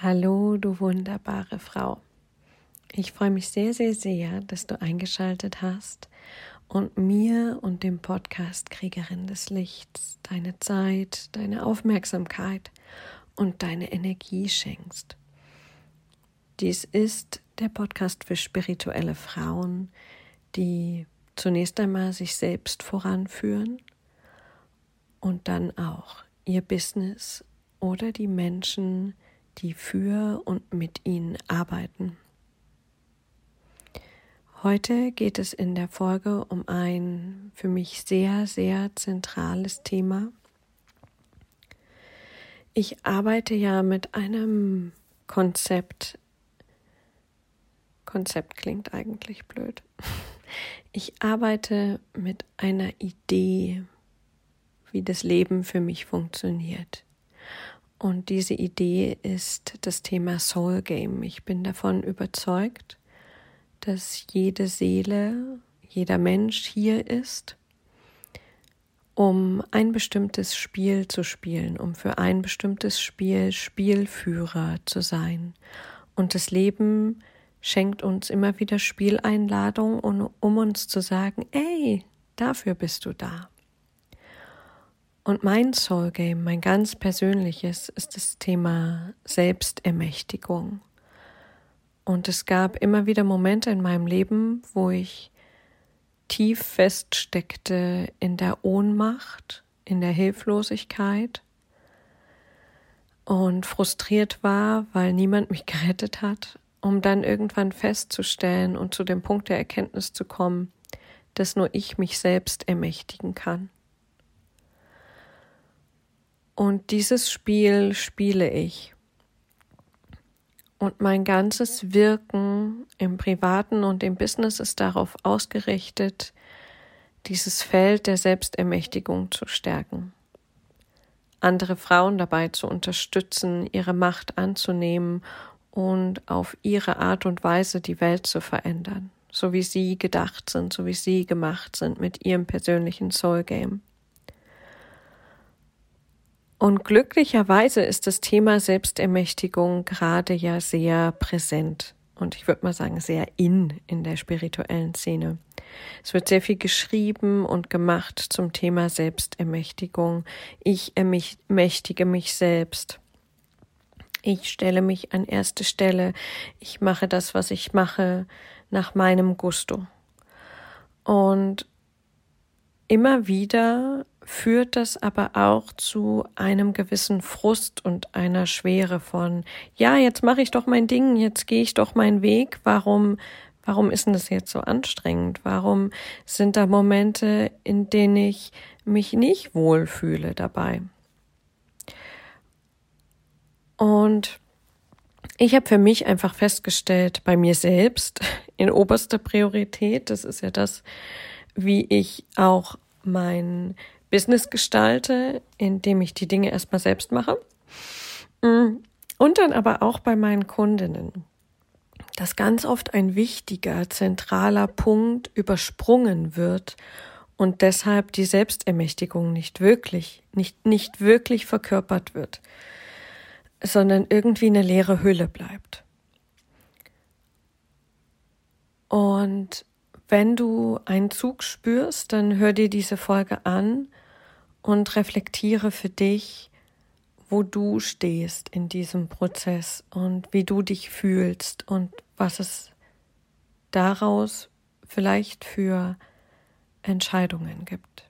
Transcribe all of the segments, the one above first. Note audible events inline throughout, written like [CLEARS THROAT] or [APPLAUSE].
Hallo, du wunderbare Frau. Ich freue mich sehr, sehr, sehr, dass du eingeschaltet hast und mir und dem Podcast Kriegerin des Lichts deine Zeit, deine Aufmerksamkeit und deine Energie schenkst. Dies ist der Podcast für spirituelle Frauen, die zunächst einmal sich selbst voranführen und dann auch ihr Business oder die Menschen, die für und mit ihnen arbeiten. Heute geht es in der Folge um ein für mich sehr, sehr zentrales Thema. Ich arbeite ja mit einem Konzept. Konzept klingt eigentlich blöd. [LAUGHS] Ich arbeite mit einer Idee, wie das Leben für mich funktioniert. Und diese Idee ist das Thema Soul Game. Ich bin davon überzeugt, dass jede Seele, jeder Mensch hier ist, um ein bestimmtes Spiel zu spielen, um für ein bestimmtes Spiel Spielführer zu sein. Und das Leben schenkt uns immer wieder Spieleinladungen, um uns zu sagen, ey, dafür bist du da. Und mein Soul Game, mein ganz persönliches, ist das Thema Selbstermächtigung. Und es gab immer wieder Momente in meinem Leben, wo ich tief feststeckte in der Ohnmacht, in der Hilflosigkeit und frustriert war, weil niemand mich [LAUGHS] gerettet hat, um dann irgendwann festzustellen und zu dem Punkt der Erkenntnis zu kommen, dass nur ich mich selbst ermächtigen kann. Und dieses Spiel spiele ich. Und mein ganzes Wirken im privaten und im Business ist darauf ausgerichtet, dieses Feld der Selbstermächtigung zu stärken, andere Frauen dabei zu unterstützen, ihre Macht anzunehmen und auf ihre Art und Weise die Welt zu verändern, so wie sie gedacht sind, so wie sie gemacht sind mit ihrem persönlichen Soul Game. Und glücklicherweise ist das Thema Selbstermächtigung gerade ja sehr präsent und ich würde mal sagen sehr in in der spirituellen Szene. Es wird sehr viel geschrieben und gemacht zum Thema Selbstermächtigung. Ich ermächtige mich selbst. Ich stelle mich an erste Stelle. Ich mache das, was ich mache, nach meinem Gusto. Und immer wieder führt das aber auch zu einem gewissen Frust und einer Schwere von, ja, jetzt mache ich doch mein Ding, jetzt gehe ich doch meinen Weg, warum, warum ist denn das jetzt so anstrengend? Warum sind da Momente, in denen ich mich nicht wohlfühle dabei? Und ich habe für mich einfach festgestellt, bei mir selbst [LAUGHS] in oberster Priorität, das ist ja das, wie ich auch mein Business gestalte, indem ich die Dinge erstmal selbst mache. Mm. Und dann aber auch bei meinen Kundinnen, dass ganz oft ein wichtiger, zentraler Punkt übersprungen wird und deshalb die Selbstermächtigung nicht wirklich, nicht, nicht wirklich verkörpert wird, sondern irgendwie eine leere Hülle bleibt. Und wenn du einen Zug spürst, dann hör dir diese Folge an und reflektiere für dich, wo du stehst in diesem Prozess und wie du dich fühlst und was es daraus vielleicht für Entscheidungen gibt.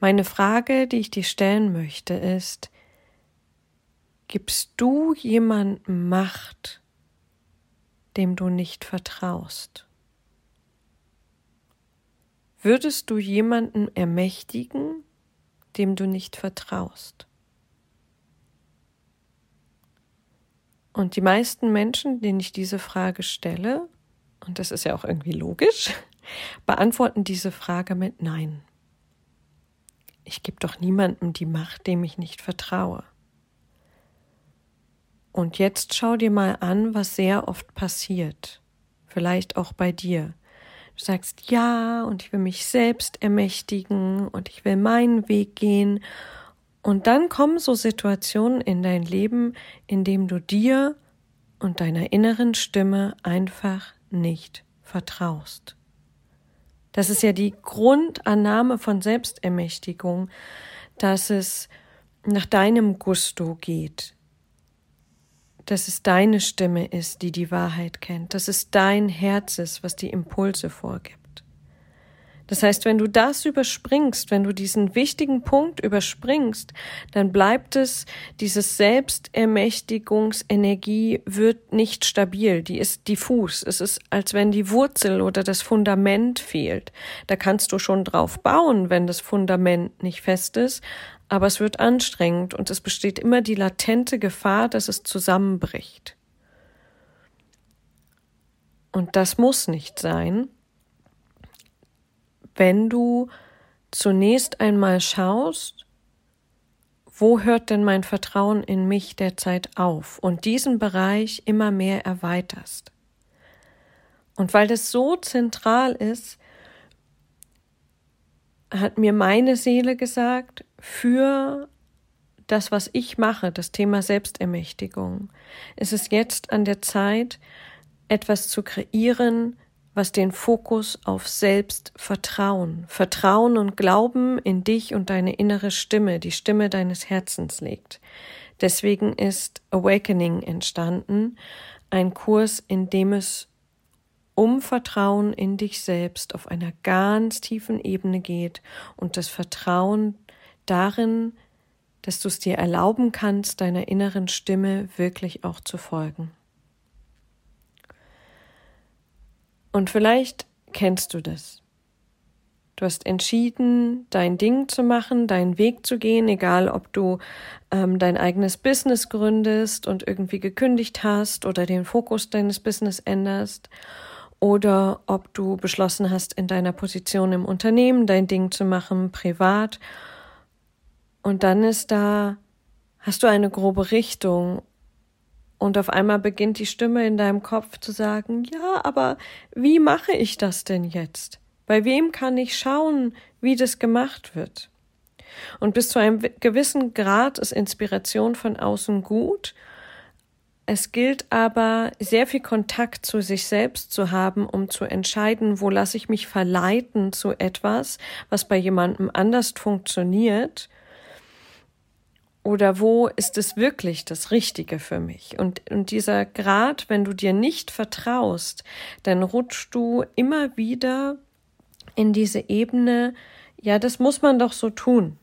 Meine Frage, die ich dir stellen möchte, ist, gibst du jemandem Macht, dem du nicht vertraust? Würdest du jemanden ermächtigen, dem du nicht vertraust? Und die meisten Menschen, denen ich diese Frage stelle, und das ist ja auch irgendwie logisch, [LAUGHS] beantworten diese Frage mit Nein. Ich gebe doch niemandem die Macht, dem ich nicht vertraue. Und jetzt schau dir mal an, was sehr oft passiert, vielleicht auch bei dir. Du sagst ja und ich will mich selbst ermächtigen und ich will meinen Weg gehen Und dann kommen so Situationen in dein Leben, in dem du dir und deiner inneren Stimme einfach nicht vertraust. Das ist ja die Grundannahme von Selbstermächtigung, dass es nach deinem Gusto geht, dass es deine Stimme ist, die die Wahrheit kennt, dass es dein Herz ist, was die Impulse vorgibt. Das heißt, wenn du das überspringst, wenn du diesen wichtigen Punkt überspringst, dann bleibt es, dieses Selbstermächtigungsenergie wird nicht stabil, die ist diffus. Es ist, als wenn die Wurzel oder das Fundament fehlt. Da kannst du schon drauf bauen, wenn das Fundament nicht fest ist, aber es wird anstrengend und es besteht immer die latente Gefahr, dass es zusammenbricht. Und das muss nicht sein wenn du zunächst einmal schaust, wo hört denn mein Vertrauen in mich derzeit auf und diesen Bereich immer mehr erweiterst. Und weil das so zentral ist, hat mir meine Seele gesagt, für das, was ich mache, das Thema Selbstermächtigung, ist es jetzt an der Zeit, etwas zu kreieren, was den Fokus auf Selbstvertrauen, Vertrauen und Glauben in dich und deine innere Stimme, die Stimme deines Herzens legt. Deswegen ist Awakening entstanden, ein Kurs, in dem es um Vertrauen in dich selbst auf einer ganz tiefen Ebene geht und das Vertrauen darin, dass du es dir erlauben kannst, deiner inneren Stimme wirklich auch zu folgen. Und vielleicht kennst du das. Du hast entschieden, dein Ding zu machen, deinen Weg zu gehen, egal ob du ähm, dein eigenes Business gründest und irgendwie gekündigt hast oder den Fokus deines Business änderst oder ob du beschlossen hast, in deiner Position im Unternehmen dein Ding zu machen, privat. Und dann ist da, hast du eine grobe Richtung und auf einmal beginnt die Stimme in deinem Kopf zu sagen, ja, aber wie mache ich das denn jetzt? Bei wem kann ich schauen, wie das gemacht wird? Und bis zu einem gewissen Grad ist Inspiration von außen gut. Es gilt aber, sehr viel Kontakt zu sich selbst zu haben, um zu entscheiden, wo lasse ich mich verleiten zu etwas, was bei jemandem anders funktioniert oder wo ist es wirklich das Richtige für mich? Und, und dieser Grad, wenn du dir nicht vertraust, dann rutschst du immer wieder in diese Ebene, ja, das muss man doch so tun.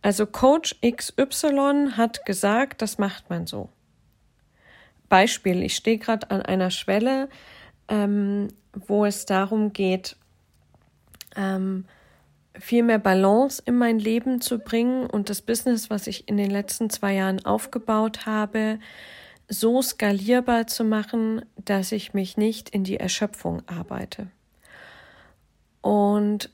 Also Coach XY hat gesagt, das macht man so. Beispiel, ich stehe gerade an einer Schwelle, ähm, wo es darum geht, ähm, viel mehr Balance in mein Leben zu bringen und das Business, was ich in den letzten zwei Jahren aufgebaut habe, so skalierbar zu machen, dass ich mich nicht in die Erschöpfung arbeite. Und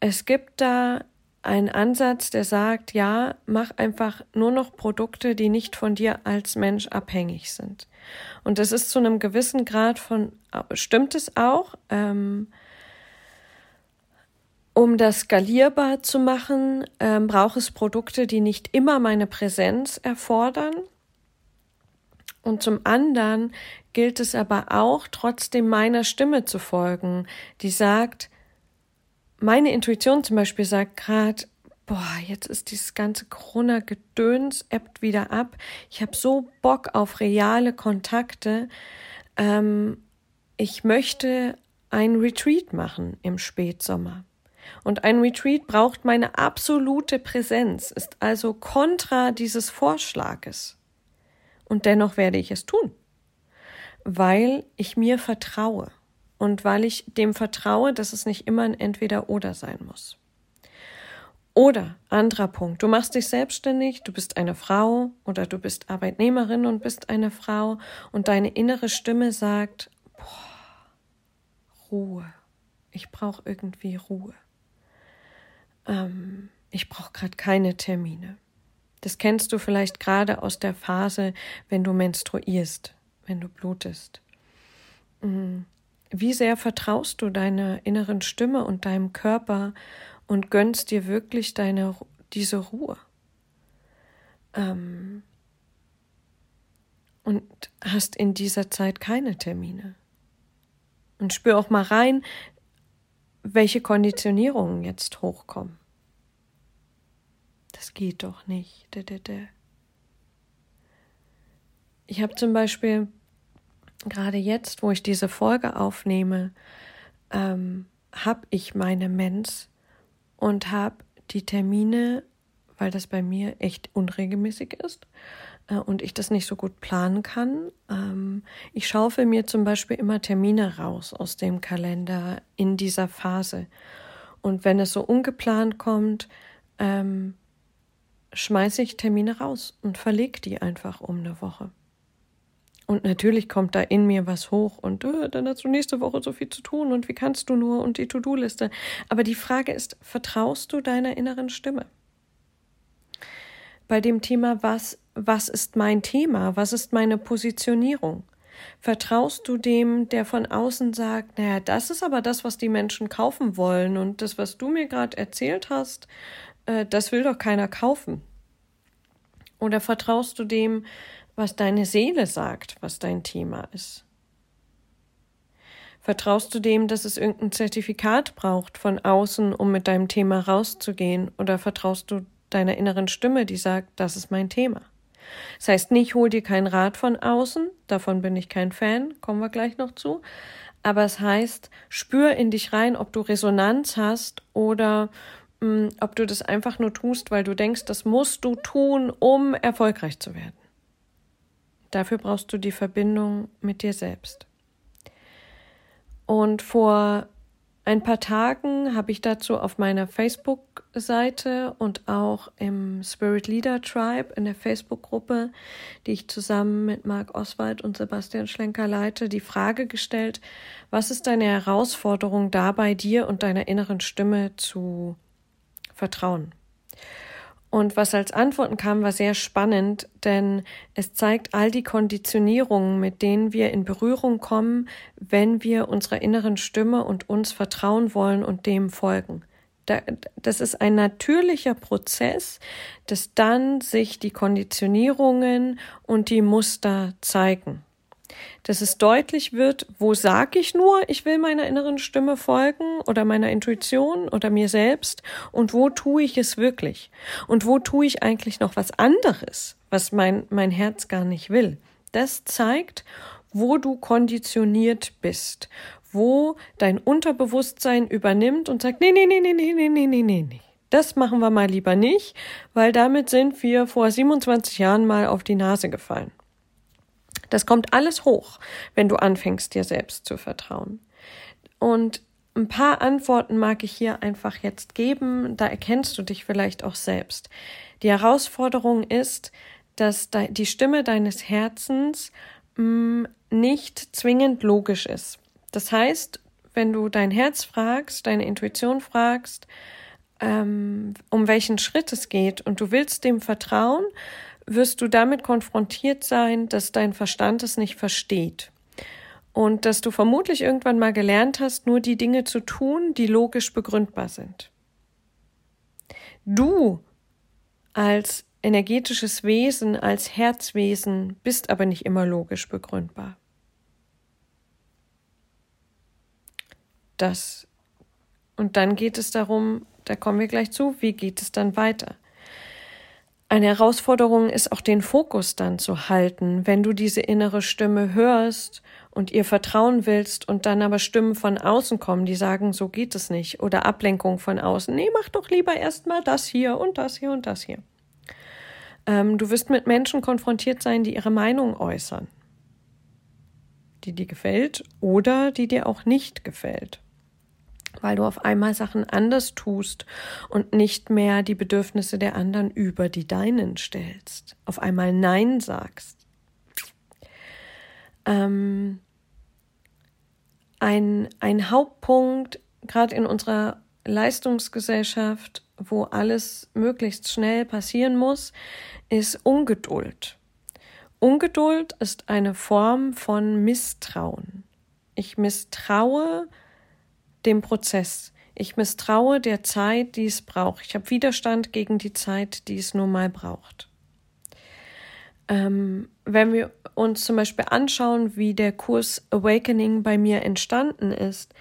es gibt da einen Ansatz, der sagt, ja, mach einfach nur noch Produkte, die nicht von dir als Mensch abhängig sind. Und das ist zu einem gewissen Grad von, stimmt es auch, ähm, um das skalierbar zu machen, ähm, braucht es Produkte, die nicht immer meine Präsenz erfordern. Und zum anderen gilt es aber auch, trotzdem meiner Stimme zu folgen, die sagt, meine Intuition zum Beispiel sagt gerade, boah, jetzt ist dieses ganze Corona-Gedöns ebbt wieder ab. Ich habe so Bock auf reale Kontakte. Ähm, ich möchte ein Retreat machen im Spätsommer. Und ein Retreat braucht meine absolute Präsenz, ist also kontra dieses Vorschlages. Und dennoch werde ich es tun, weil ich mir vertraue und weil ich dem vertraue, dass es nicht immer ein Entweder-Oder sein muss. Oder anderer Punkt, du machst dich selbstständig, du bist eine Frau oder du bist Arbeitnehmerin und bist eine Frau und deine innere Stimme sagt, boah, Ruhe, ich brauche irgendwie Ruhe ähm, ich brauche gerade keine Termine. Das kennst du vielleicht gerade aus der Phase, wenn du menstruierst, wenn du blutest. Mm. Wie sehr vertraust du deiner inneren Stimme und deinem Körper und gönnst dir wirklich deine, diese Ruhe. Ähm, und hast in dieser Zeit keine Termine. Und spür auch mal rein, welche Konditionierungen jetzt hochkommen. Das geht doch nicht. Ich habe zum Beispiel gerade jetzt, wo ich diese Folge aufnehme, ähm, habe ich meine Mens und habe die Termine, weil das bei mir echt unregelmäßig ist äh, und ich das nicht so gut planen kann. Ähm, ich schaufel mir zum Beispiel immer Termine raus aus dem Kalender in dieser Phase. Und wenn es so ungeplant kommt, ähm, schmeiße ich Termine raus und verlege die einfach um eine Woche. Und natürlich kommt da in mir was hoch und äh, dann hast du nächste Woche so viel zu tun und wie kannst du nur und die To-Do-Liste. Aber die Frage ist, vertraust du deiner inneren Stimme? Bei dem Thema, was, was ist mein Thema? Was ist meine Positionierung? Vertraust du dem, der von außen sagt, naja, das ist aber das, was die Menschen kaufen wollen und das, was du mir gerade erzählt hast, äh, das will doch keiner kaufen? Oder vertraust du dem, was deine Seele sagt, was dein Thema ist? Vertraust du dem, dass es irgendein Zertifikat braucht von außen, um mit deinem Thema rauszugehen? Oder vertraust du deiner inneren Stimme, die sagt, das ist mein Thema? Das heißt nicht, hol dir keinen Rat von außen, davon bin ich kein Fan, kommen wir gleich noch zu. Aber es heißt, spür in dich rein, ob du Resonanz hast oder mh, mm, ob du das einfach nur tust, weil du denkst, das musst du tun, um erfolgreich zu werden. Dafür brauchst du die Verbindung mit dir selbst. Und vor ein paar Tagen habe ich dazu auf meiner Facebook-Seite und auch im Spirit Leader Tribe in der Facebook-Gruppe, die ich zusammen mit Marc Oswald und Sebastian Schlenker leite, die Frage gestellt, was ist deine Herausforderung dabei, dir und deiner inneren Stimme zu vertrauen? Und was als Antworten kam, war sehr spannend, denn es zeigt all die Konditionierungen, mit denen wir in Berührung kommen, wenn wir unserer inneren Stimme und uns vertrauen wollen und dem folgen. Das ist ein natürlicher Prozess, dass dann sich die Konditionierungen und die Muster zeigen dass es deutlich wird, wo sage ich nur, ich will meiner inneren Stimme folgen oder meiner Intuition oder mir selbst und wo tue ich es wirklich und wo tue ich eigentlich noch was anderes, was mein, mein Herz gar nicht will. Das zeigt, wo du konditioniert bist, wo dein Unterbewusstsein übernimmt und sagt, nee, nee, nee, nee, nee, nee, nee, nee, nee. Das machen wir mal lieber nicht, weil damit sind wir vor 27 Jahren mal auf die Nase gefallen. Das kommt alles hoch, wenn du anfängst, dir selbst zu vertrauen. Und ein paar Antworten mag ich hier einfach jetzt geben, da erkennst du dich vielleicht auch selbst. Die Herausforderung ist, dass die Stimme deines Herzens mm, nicht zwingend logisch ist. Das heißt, wenn du dein Herz fragst, deine Intuition fragst, ähm, um welchen Schritt es geht und du willst dem vertrauen, wirst du damit konfrontiert sein, dass dein Verstand es nicht versteht. Und dass du vermutlich irgendwann mal gelernt hast, nur die Dinge zu tun, die logisch begründbar sind. Du als energetisches Wesen, als Herzwesen bist aber nicht immer logisch begründbar. Das. Und dann geht es darum, da kommen wir gleich zu, wie geht es dann weiter? Eine Herausforderung ist auch den Fokus dann zu halten, wenn du diese innere Stimme hörst und ihr vertrauen willst und dann aber Stimmen von außen kommen, die sagen, so geht es nicht oder Ablenkung von außen. Nee, mach doch lieber erstmal das hier und das hier und das hier. Ähm, du wirst mit Menschen konfrontiert sein, die ihre Meinung äußern, die dir gefällt oder die dir auch nicht gefällt weil du auf einmal Sachen anders tust und nicht mehr die Bedürfnisse der anderen über die deinen stellst, auf einmal Nein sagst. Ähm, ein, ein Hauptpunkt, gerade in unserer Leistungsgesellschaft, wo alles möglichst schnell passieren muss, ist Ungeduld. Ungeduld ist eine Form von Misstrauen. Ich misstraue dem Prozess. Ich misstraue der Zeit, die es braucht. Ich habe Widerstand gegen die Zeit, die es nun mal braucht. Ähm, wenn wir uns zum Beispiel anschauen, wie der Kurs Awakening bei mir entstanden ist,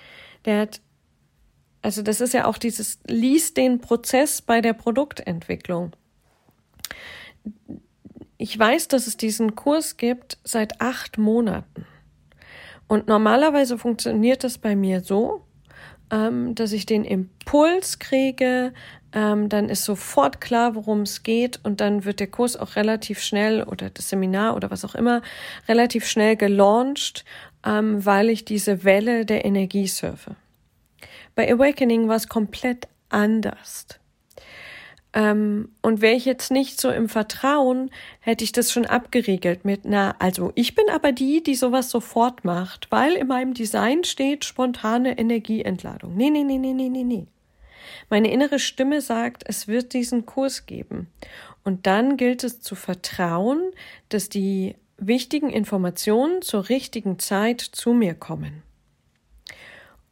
der hat, also das ist ja auch dieses, liest den Prozess bei der Produktentwicklung. Ich weiß, dass es diesen Kurs gibt seit acht Monaten. Und normalerweise funktioniert das bei mir so, ähm, dass ich den Impuls kriege, ähm, dann ist sofort klar, worum es geht und dann wird der Kurs auch relativ schnell oder das Seminar oder was auch immer relativ schnell gelauncht, ähm, weil ich diese Welle der Energie surfe. Bei Awakening war es komplett anders. Ähm, und wäre ich jetzt nicht so im Vertrauen, hätte ich das schon abgeriegelt mit, na, also ich bin aber die, die sowas sofort macht, weil in meinem Design steht spontane Energieentladung. Nee, nee, nee, nee, nee, nee, nee. Meine innere Stimme sagt, es wird diesen Kurs geben. Und dann gilt es zu vertrauen, dass die wichtigen Informationen zur richtigen Zeit zu mir kommen.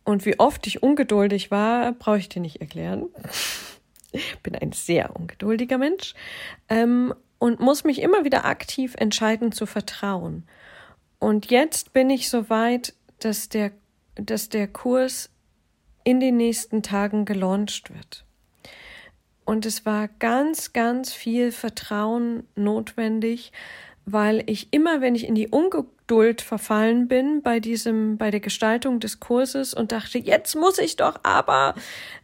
Und wie oft ich ungeduldig war, brauche ich dir nicht erklären [LAUGHS] [LAUGHS] bin ein sehr ungeduldiger Mensch ähm, und muss mich immer wieder aktiv entscheiden zu vertrauen. Und jetzt bin ich so weit, dass der, dass der Kurs in den nächsten Tagen gelauncht wird. Und es war ganz, ganz viel Vertrauen notwendig, weil ich immer, wenn ich in die Ungeduld verfallen bin bei diesem, bei der Gestaltung des Kurses und dachte, jetzt muss ich doch aber,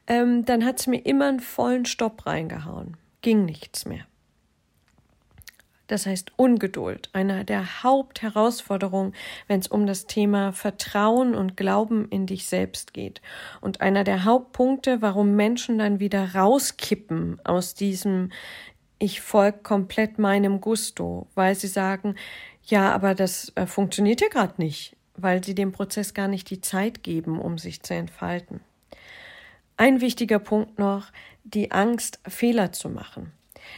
ähm, dann hat es mir immer einen vollen Stopp reingehauen. Ging nichts mehr. Das heißt Ungeduld, eine der Hauptherausforderungen, wenn es um das Thema Vertrauen und Glauben in dich selbst geht. Und einer der Hauptpunkte, warum Menschen dann wieder rauskippen aus diesem ich folge komplett meinem Gusto, weil sie sagen, ja, aber das äh, funktioniert ja gerade nicht, weil sie dem Prozess gar nicht die Zeit geben, um sich zu entfalten. Ein wichtiger Punkt noch, die Angst, Fehler zu machen.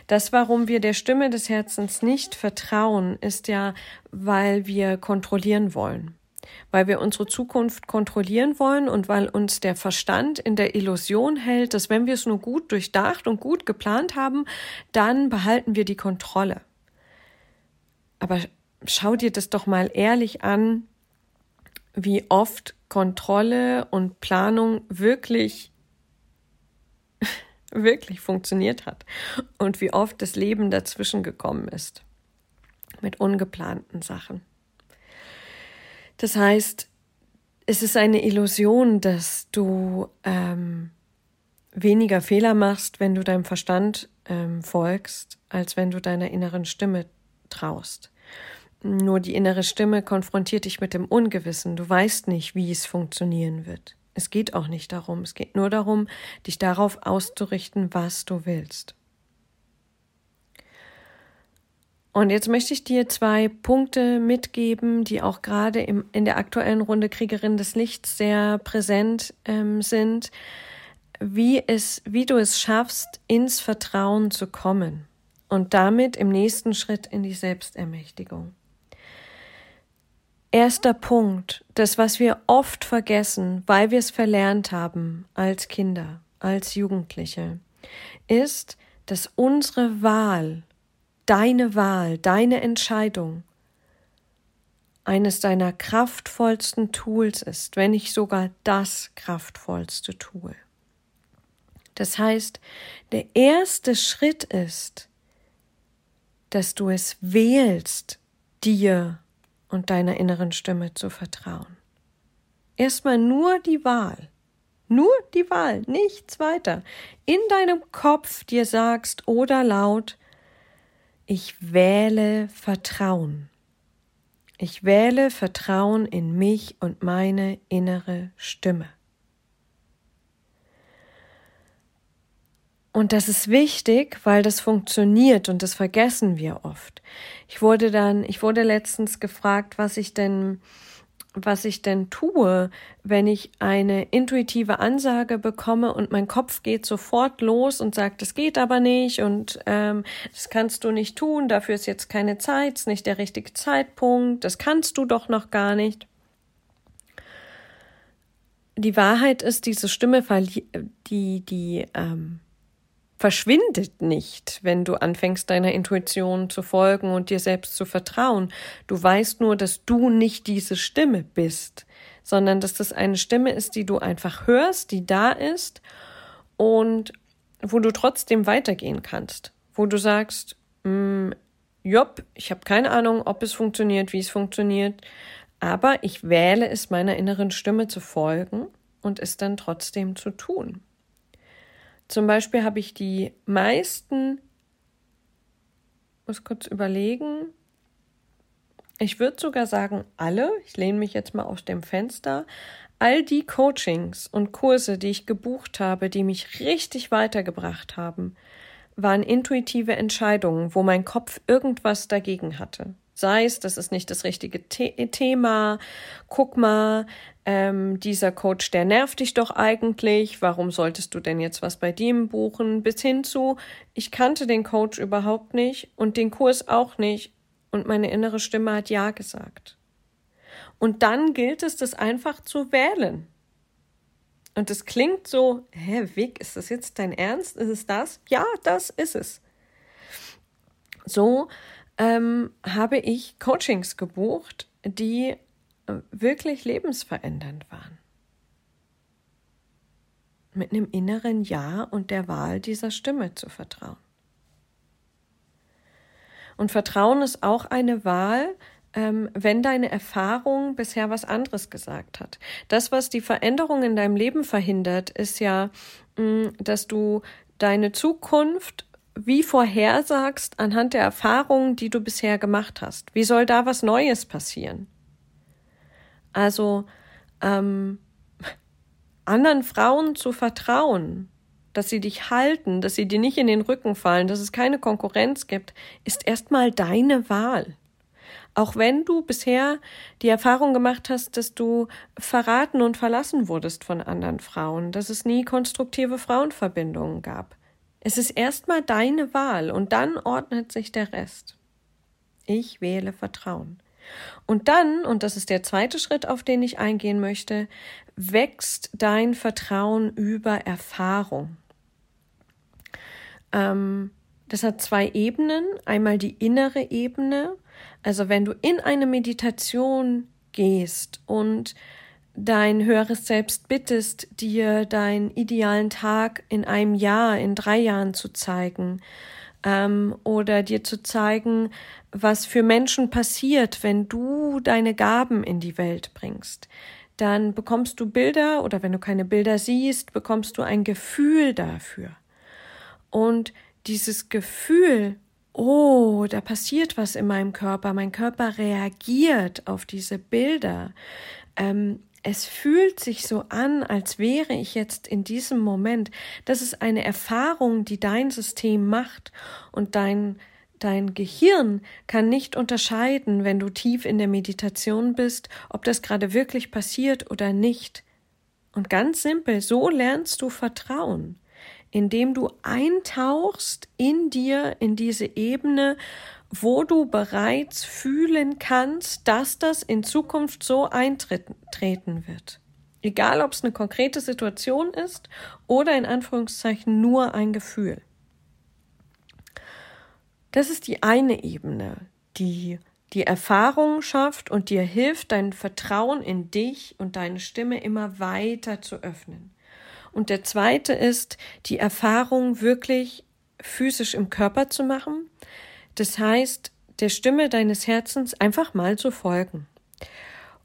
Das, warum wir der Stimme des Herzens nicht vertrauen, ist ja, weil wir kontrollieren wollen weil wir unsere Zukunft kontrollieren wollen und weil uns der Verstand in der Illusion hält, dass wenn wir es nur gut durchdacht und gut geplant haben, dann behalten wir die Kontrolle. Aber schau dir das doch mal ehrlich an, wie oft Kontrolle und Planung wirklich [LAUGHS] wirklich funktioniert hat und wie oft das Leben dazwischen gekommen ist mit ungeplanten Sachen. Das heißt, es ist eine Illusion, dass du ähm, weniger Fehler machst, wenn du deinem Verstand ähm, folgst, als wenn du deiner inneren Stimme traust. Nur die innere Stimme konfrontiert dich mit dem Ungewissen. Du weißt nicht, wie es funktionieren wird. Es geht auch nicht darum. Es geht nur darum, dich darauf auszurichten, was du willst. Und jetzt möchte ich dir zwei Punkte mitgeben, die auch gerade im, in der aktuellen Runde Kriegerin des Lichts sehr präsent ähm, sind, wie es, wie du es schaffst, ins Vertrauen zu kommen und damit im nächsten Schritt in die Selbstermächtigung. Erster Punkt, das, was wir oft vergessen, weil wir es verlernt haben als Kinder, als Jugendliche, ist, dass unsere Wahl deine Wahl, deine Entscheidung eines deiner kraftvollsten Tools ist, wenn nicht sogar das kraftvollste Tool. Das heißt, der erste Schritt ist, dass du es wählst, dir und deiner inneren Stimme zu vertrauen. Erstmal nur die Wahl. Nur die Wahl, nichts weiter. In deinem Kopf dir sagst oder laut, ich wähle Vertrauen. Ich wähle Vertrauen in mich und meine innere Stimme. Und das ist wichtig, weil das funktioniert und das vergessen wir oft. Ich wurde dann, ich wurde letztens gefragt, was ich denn was ich denn tue, wenn ich eine intuitive Ansage bekomme und mein Kopf geht sofort los und sagt, das geht aber nicht und ähm, das kannst du nicht tun, dafür ist jetzt keine Zeit, ist nicht der richtige Zeitpunkt, das kannst du doch noch gar nicht. die Wahrheit ist, diese Stimme, die, die ähm, verschwindet nicht, wenn du anfängst, deiner Intuition zu folgen und dir selbst zu vertrauen. Du weißt nur, dass du nicht diese Stimme bist, sondern dass das eine Stimme ist, die du einfach hörst, die da ist und wo du trotzdem weitergehen kannst, wo du sagst, mm, Job, ich habe keine Ahnung, ob es funktioniert, wie es funktioniert, aber ich wähle es meiner inneren Stimme zu folgen und es dann trotzdem zu tun. Zum Beispiel habe ich die meisten, muss kurz überlegen, ich würde sogar sagen alle, ich lehne mich jetzt mal aus dem Fenster, all die Coachings und Kurse, die ich gebucht habe, die mich richtig weitergebracht haben, waren intuitive Entscheidungen, wo mein Kopf irgendwas dagegen hatte. Sei es, das ist nicht das richtige The Thema, guck mal, ähm, dieser Coach, der nervt dich doch eigentlich, warum solltest du denn jetzt was bei dem buchen? Bis hin zu, ich kannte den Coach überhaupt nicht und den Kurs auch nicht und meine innere Stimme hat Ja gesagt. Und dann gilt es, das einfach zu wählen. Und es klingt so, hä, Vic, ist das jetzt dein Ernst? Ist es das? Ja, das ist es. So ähm, habe ich Coachings gebucht, die äh, wirklich lebensverändernd waren. Mit einem inneren Ja und der Wahl dieser Stimme zu vertrauen. Und Vertrauen ist auch eine Wahl, ähm, wenn deine Erfahrung bisher was anderes gesagt hat. Das, was die Veränderung in deinem Leben verhindert, ist ja, mm, dass du deine Zukunft wie vorhersagst anhand der Erfahrungen, die du bisher gemacht hast. Wie soll da was Neues passieren? Also ähm, [LAUGHS] anderen Frauen zu vertrauen, dass sie dich halten, dass sie dir nicht in den Rücken fallen, dass es keine Konkurrenz gibt, ist erstmal deine Wahl. Auch wenn du bisher die Erfahrung gemacht hast, dass du verraten und verlassen wurdest von anderen Frauen, dass es nie konstruktive Frauenverbindungen gab. Es ist erstmal deine Wahl und dann ordnet sich der Rest. Ich wähle Vertrauen. Und dann, und das ist der zweite Schritt, auf den ich eingehen möchte, wächst dein Vertrauen über Erfahrung. Ähm, das hat zwei Ebenen. Einmal die innere Ebene, also wenn du in eine Meditation gehst und dein höheres Selbst bittest, dir deinen idealen Tag in einem Jahr, in drei Jahren zu zeigen, ähm, oder dir zu zeigen, was für Menschen passiert, wenn du deine Gaben in die Welt bringst. Dann bekommst du Bilder oder wenn du keine Bilder siehst, bekommst du ein Gefühl dafür. Und dieses Gefühl, oh, da passiert was in meinem Körper, mein Körper reagiert auf diese Bilder. Ähm, es fühlt sich so an, als wäre ich jetzt in diesem Moment. Das ist eine Erfahrung, die dein System macht und dein Dein Gehirn kann nicht unterscheiden, wenn du tief in der Meditation bist, ob das gerade wirklich passiert oder nicht. Und ganz simpel, so lernst du Vertrauen indem du eintauchst in dir, in diese Ebene, wo du bereits fühlen kannst, dass das in Zukunft so eintreten wird. Egal, ob es eine konkrete Situation ist oder in Anführungszeichen nur ein Gefühl. Das ist die eine Ebene, die die Erfahrung schafft und dir hilft, dein Vertrauen in dich und deine Stimme immer weiter zu öffnen. Und der zweite ist, die Erfahrung wirklich physisch im Körper zu machen. Das heißt, der Stimme deines Herzens einfach mal zu folgen.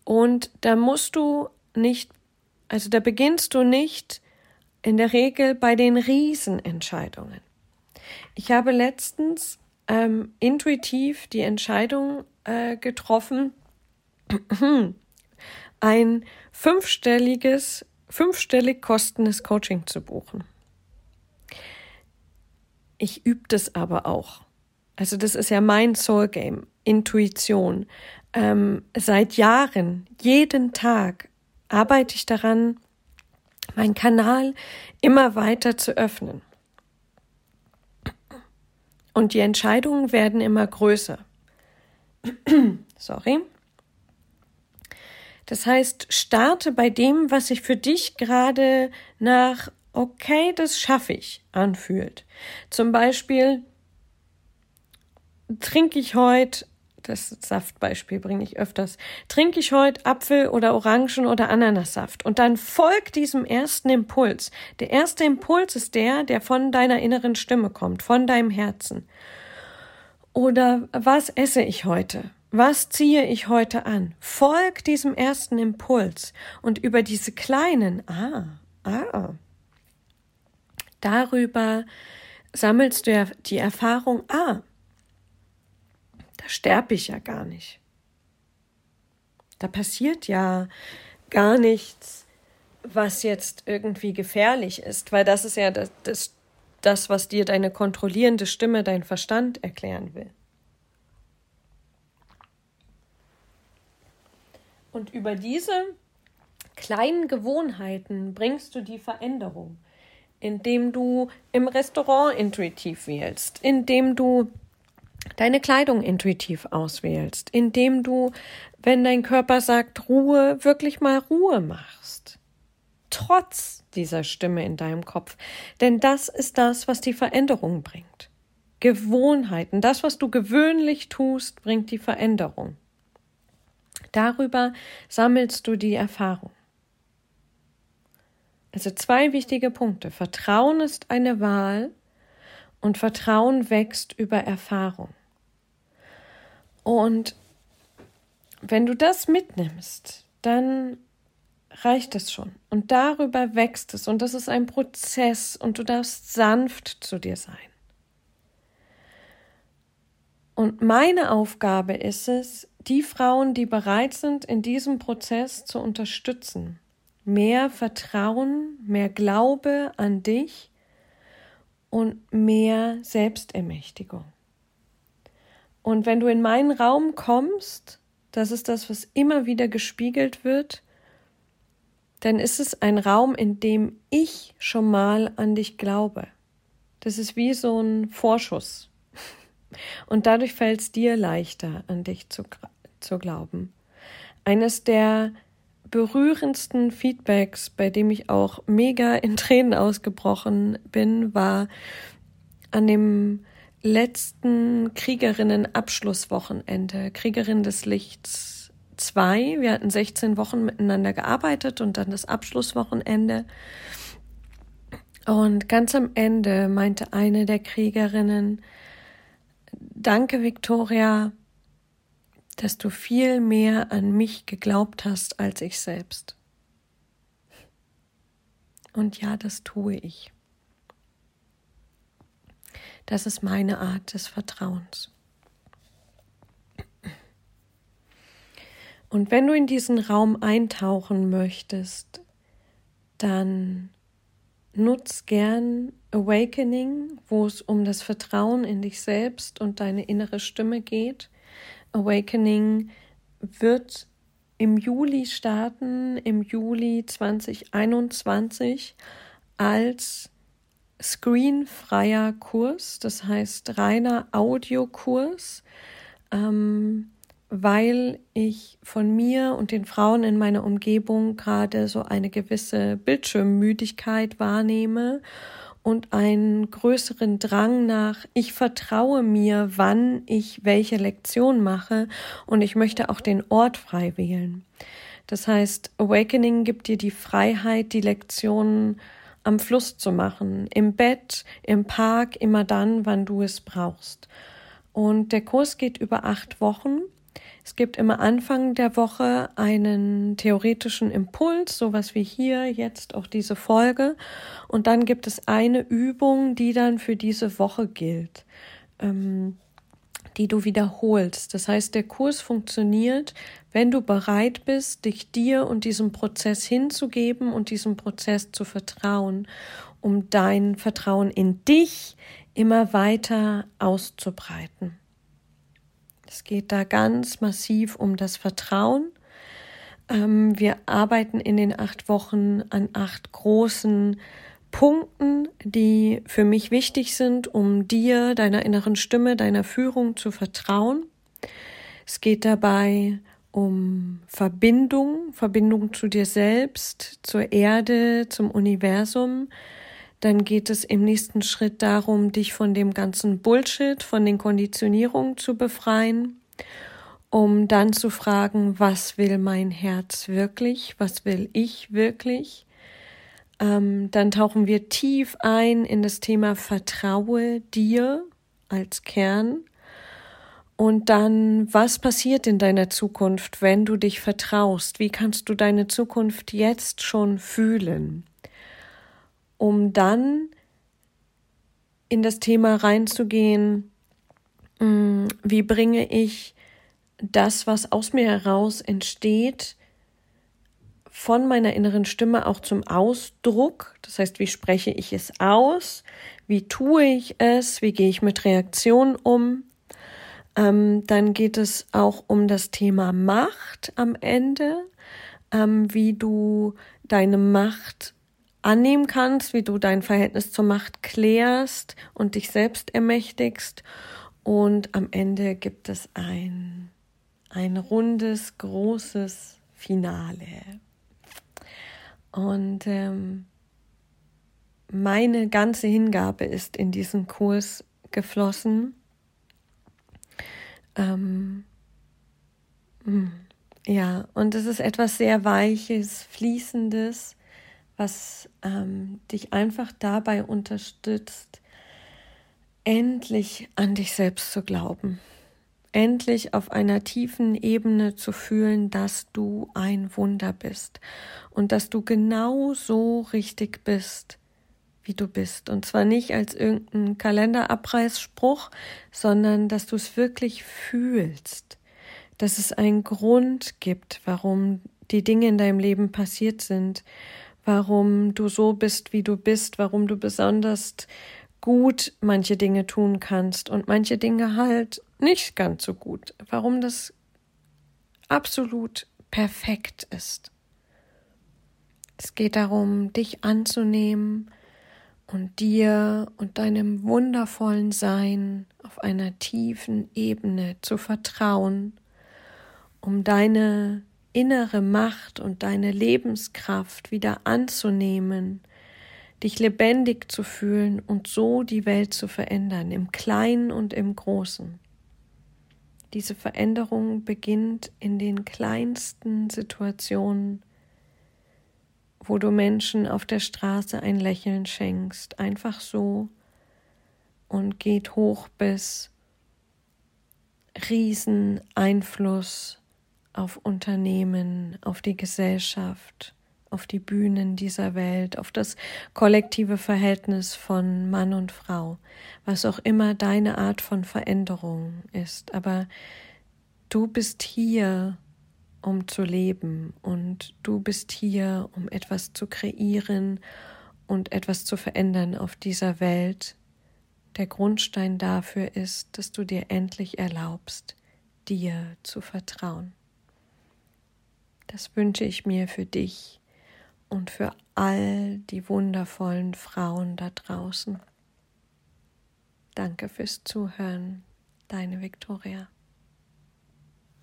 Und da musst du nicht, also da beginnst du nicht in der Regel bei den Riesenentscheidungen. Ich habe letztens ähm, intuitiv die Entscheidung äh, getroffen, [CLEARS THROAT] ein fünfstelliges fünfstellig kostendes Coaching zu buchen. Ich übe das aber auch. Also das ist ja mein Soul Game, Intuition. Ähm, seit Jahren, jeden Tag arbeite ich daran, meinen Kanal immer weiter zu öffnen. Und die Entscheidungen werden immer größer. [CLEARS THROAT] Sorry. Das heißt, starte bei dem, was sich für dich gerade nach okay, das schaffe ich anfühlt. Zum Beispiel trinke ich heute das Saftbeispiel bringe ich öfters. Trinke ich heute Apfel- oder Orangen- oder Ananassaft und dann folg diesem ersten Impuls. Der erste Impuls ist der, der von deiner inneren Stimme kommt, von deinem Herzen. Oder was esse ich heute? Was ziehe ich heute an? Folg diesem ersten Impuls und über diese kleinen, ah, ah, darüber sammelst du ja die Erfahrung, ah, da sterbe ich ja gar nicht. Da passiert ja gar nichts, was jetzt irgendwie gefährlich ist, weil das ist ja das, das, das was dir deine kontrollierende Stimme, dein Verstand erklären will. Und über diese kleinen Gewohnheiten bringst du die Veränderung, indem du im Restaurant intuitiv wählst, indem du deine Kleidung intuitiv auswählst, indem du, wenn dein Körper sagt Ruhe, wirklich mal Ruhe machst. Trotz dieser Stimme in deinem Kopf. Denn das ist das, was die Veränderung bringt. Gewohnheiten, das, was du gewöhnlich tust, bringt die Veränderung. Darüber sammelst du die Erfahrung. Also zwei wichtige Punkte. Vertrauen ist eine Wahl und Vertrauen wächst über Erfahrung. Und wenn du das mitnimmst, dann reicht es schon. Und darüber wächst es. Und das ist ein Prozess. Und du darfst sanft zu dir sein. Und meine Aufgabe ist es, die Frauen, die bereit sind, in diesem Prozess zu unterstützen. Mehr Vertrauen, mehr Glaube an dich und mehr Selbstermächtigung. Und wenn du in meinen Raum kommst, das ist das, was immer wieder gespiegelt wird, dann ist es ein Raum, in dem ich schon mal an dich glaube. Das ist wie so ein Vorschuss. [LAUGHS] Und dadurch fällt es dir leichter, an dich zu, zu glauben. Eines der berührendsten Feedbacks, bei dem ich auch mega in Tränen ausgebrochen bin, war an dem letzten Kriegerinnen-Abschlusswochenende, Kriegerin des Lichts 2. Wir hatten 16 Wochen miteinander gearbeitet und dann das Abschlusswochenende. Und ganz am Ende meinte eine der Kriegerinnen, Danke, Victoria, dass du viel mehr an mich geglaubt hast als ich selbst. Und ja, das tue ich. Das ist meine Art des Vertrauens. Und wenn du in diesen Raum eintauchen möchtest, dann nutz gern Awakening, wo es um das Vertrauen in dich selbst und deine innere Stimme geht. Awakening wird im Juli starten, im Juli 2021 als screenfreier Kurs, das heißt reiner Audiokurs, ähm, weil ich von mir und den Frauen in meiner Umgebung gerade so eine gewisse Bildschirmmüdigkeit wahrnehme und einen größeren Drang nach, ich vertraue mir, wann ich welche Lektion mache und ich möchte auch den Ort frei wählen. Das heißt, Awakening gibt dir die Freiheit, die Lektionen am Fluss zu machen, im Bett, im Park, immer dann, wann du es brauchst. Und der Kurs geht über acht Wochen. Es gibt immer Anfang der Woche einen theoretischen Impuls, sowas wie hier jetzt auch diese Folge. Und dann gibt es eine Übung, die dann für diese Woche gilt. Ähm, die du wiederholst. Das heißt, der Kurs funktioniert, wenn du bereit bist, dich dir und diesem Prozess hinzugeben und diesem Prozess zu vertrauen, um dein Vertrauen in dich immer weiter auszubreiten. Es geht da ganz massiv um das Vertrauen. Ähm, wir arbeiten in den acht Wochen an acht großen Punkten, die für mich wichtig sind, um dir, deiner inneren Stimme, deiner Führung zu vertrauen. Es geht dabei um Verbindung, Verbindung zu dir selbst, zur Erde, zum Universum. Dann geht es im nächsten Schritt darum, dich von dem ganzen Bullshit, von den Konditionierungen zu befreien, um dann zu fragen, was will mein Herz wirklich, was will ich wirklich. Ähm, dann tauchen wir tief ein in das Thema Vertraue dir als Kern. Und dann, was passiert in deiner Zukunft, wenn du dich vertraust? Wie kannst du deine Zukunft jetzt schon fühlen? Um dann in das Thema reinzugehen, mm, wie bringe ich das, was aus mir heraus entsteht, von meiner inneren Stimme auch zum Ausdruck. Das heißt, wie spreche ich es aus? Wie tue ich es? Wie gehe ich mit Reaktionen um? Ähm, dann geht es auch um das Thema Macht am Ende, ähm, wie du deine Macht annehmen kannst, wie du dein Verhältnis zur Macht klärst und dich selbst ermächtigst. Und am Ende gibt es ein, ein rundes, großes Finale. Und ähm, meine ganze Hingabe ist in diesen Kurs geflossen. Ähm, hm, ja, und es ist etwas sehr Weiches, Fließendes, was ähm, dich einfach dabei unterstützt, endlich an dich selbst zu glauben endlich auf einer tiefen Ebene zu fühlen, dass du ein Wunder bist und dass du genau so richtig bist, wie du bist. Und zwar nicht als irgendein Kalenderabreißspruch, sondern dass du es wirklich fühlst, dass es einen Grund gibt, warum die Dinge in deinem Leben passiert sind, warum du so bist, wie du bist, warum du besonders gut manche Dinge tun kannst und manche Dinge halt nicht ganz so gut, warum das absolut perfekt ist. Es geht darum, dich anzunehmen und dir und deinem wundervollen Sein auf einer tiefen Ebene zu vertrauen, um deine innere Macht und deine Lebenskraft wieder anzunehmen, dich lebendig zu fühlen und so die Welt zu verändern, im Kleinen und im Großen. Diese Veränderung beginnt in den kleinsten Situationen, wo du Menschen auf der Straße ein Lächeln schenkst, einfach so, und geht hoch bis Rieseneinfluss auf Unternehmen, auf die Gesellschaft, auf die Bühnen dieser Welt, auf das kollektive Verhältnis von Mann und Frau, was auch immer deine Art von Veränderung ist. Aber du bist hier, um zu leben und du bist hier, um etwas zu kreieren und etwas zu verändern auf dieser Welt. Der Grundstein dafür ist, dass du dir endlich erlaubst, dir zu vertrauen. Das wünsche ich mir für dich und für all die wundervollen Frauen da draußen. Danke fürs Zuhören, deine Viktoria.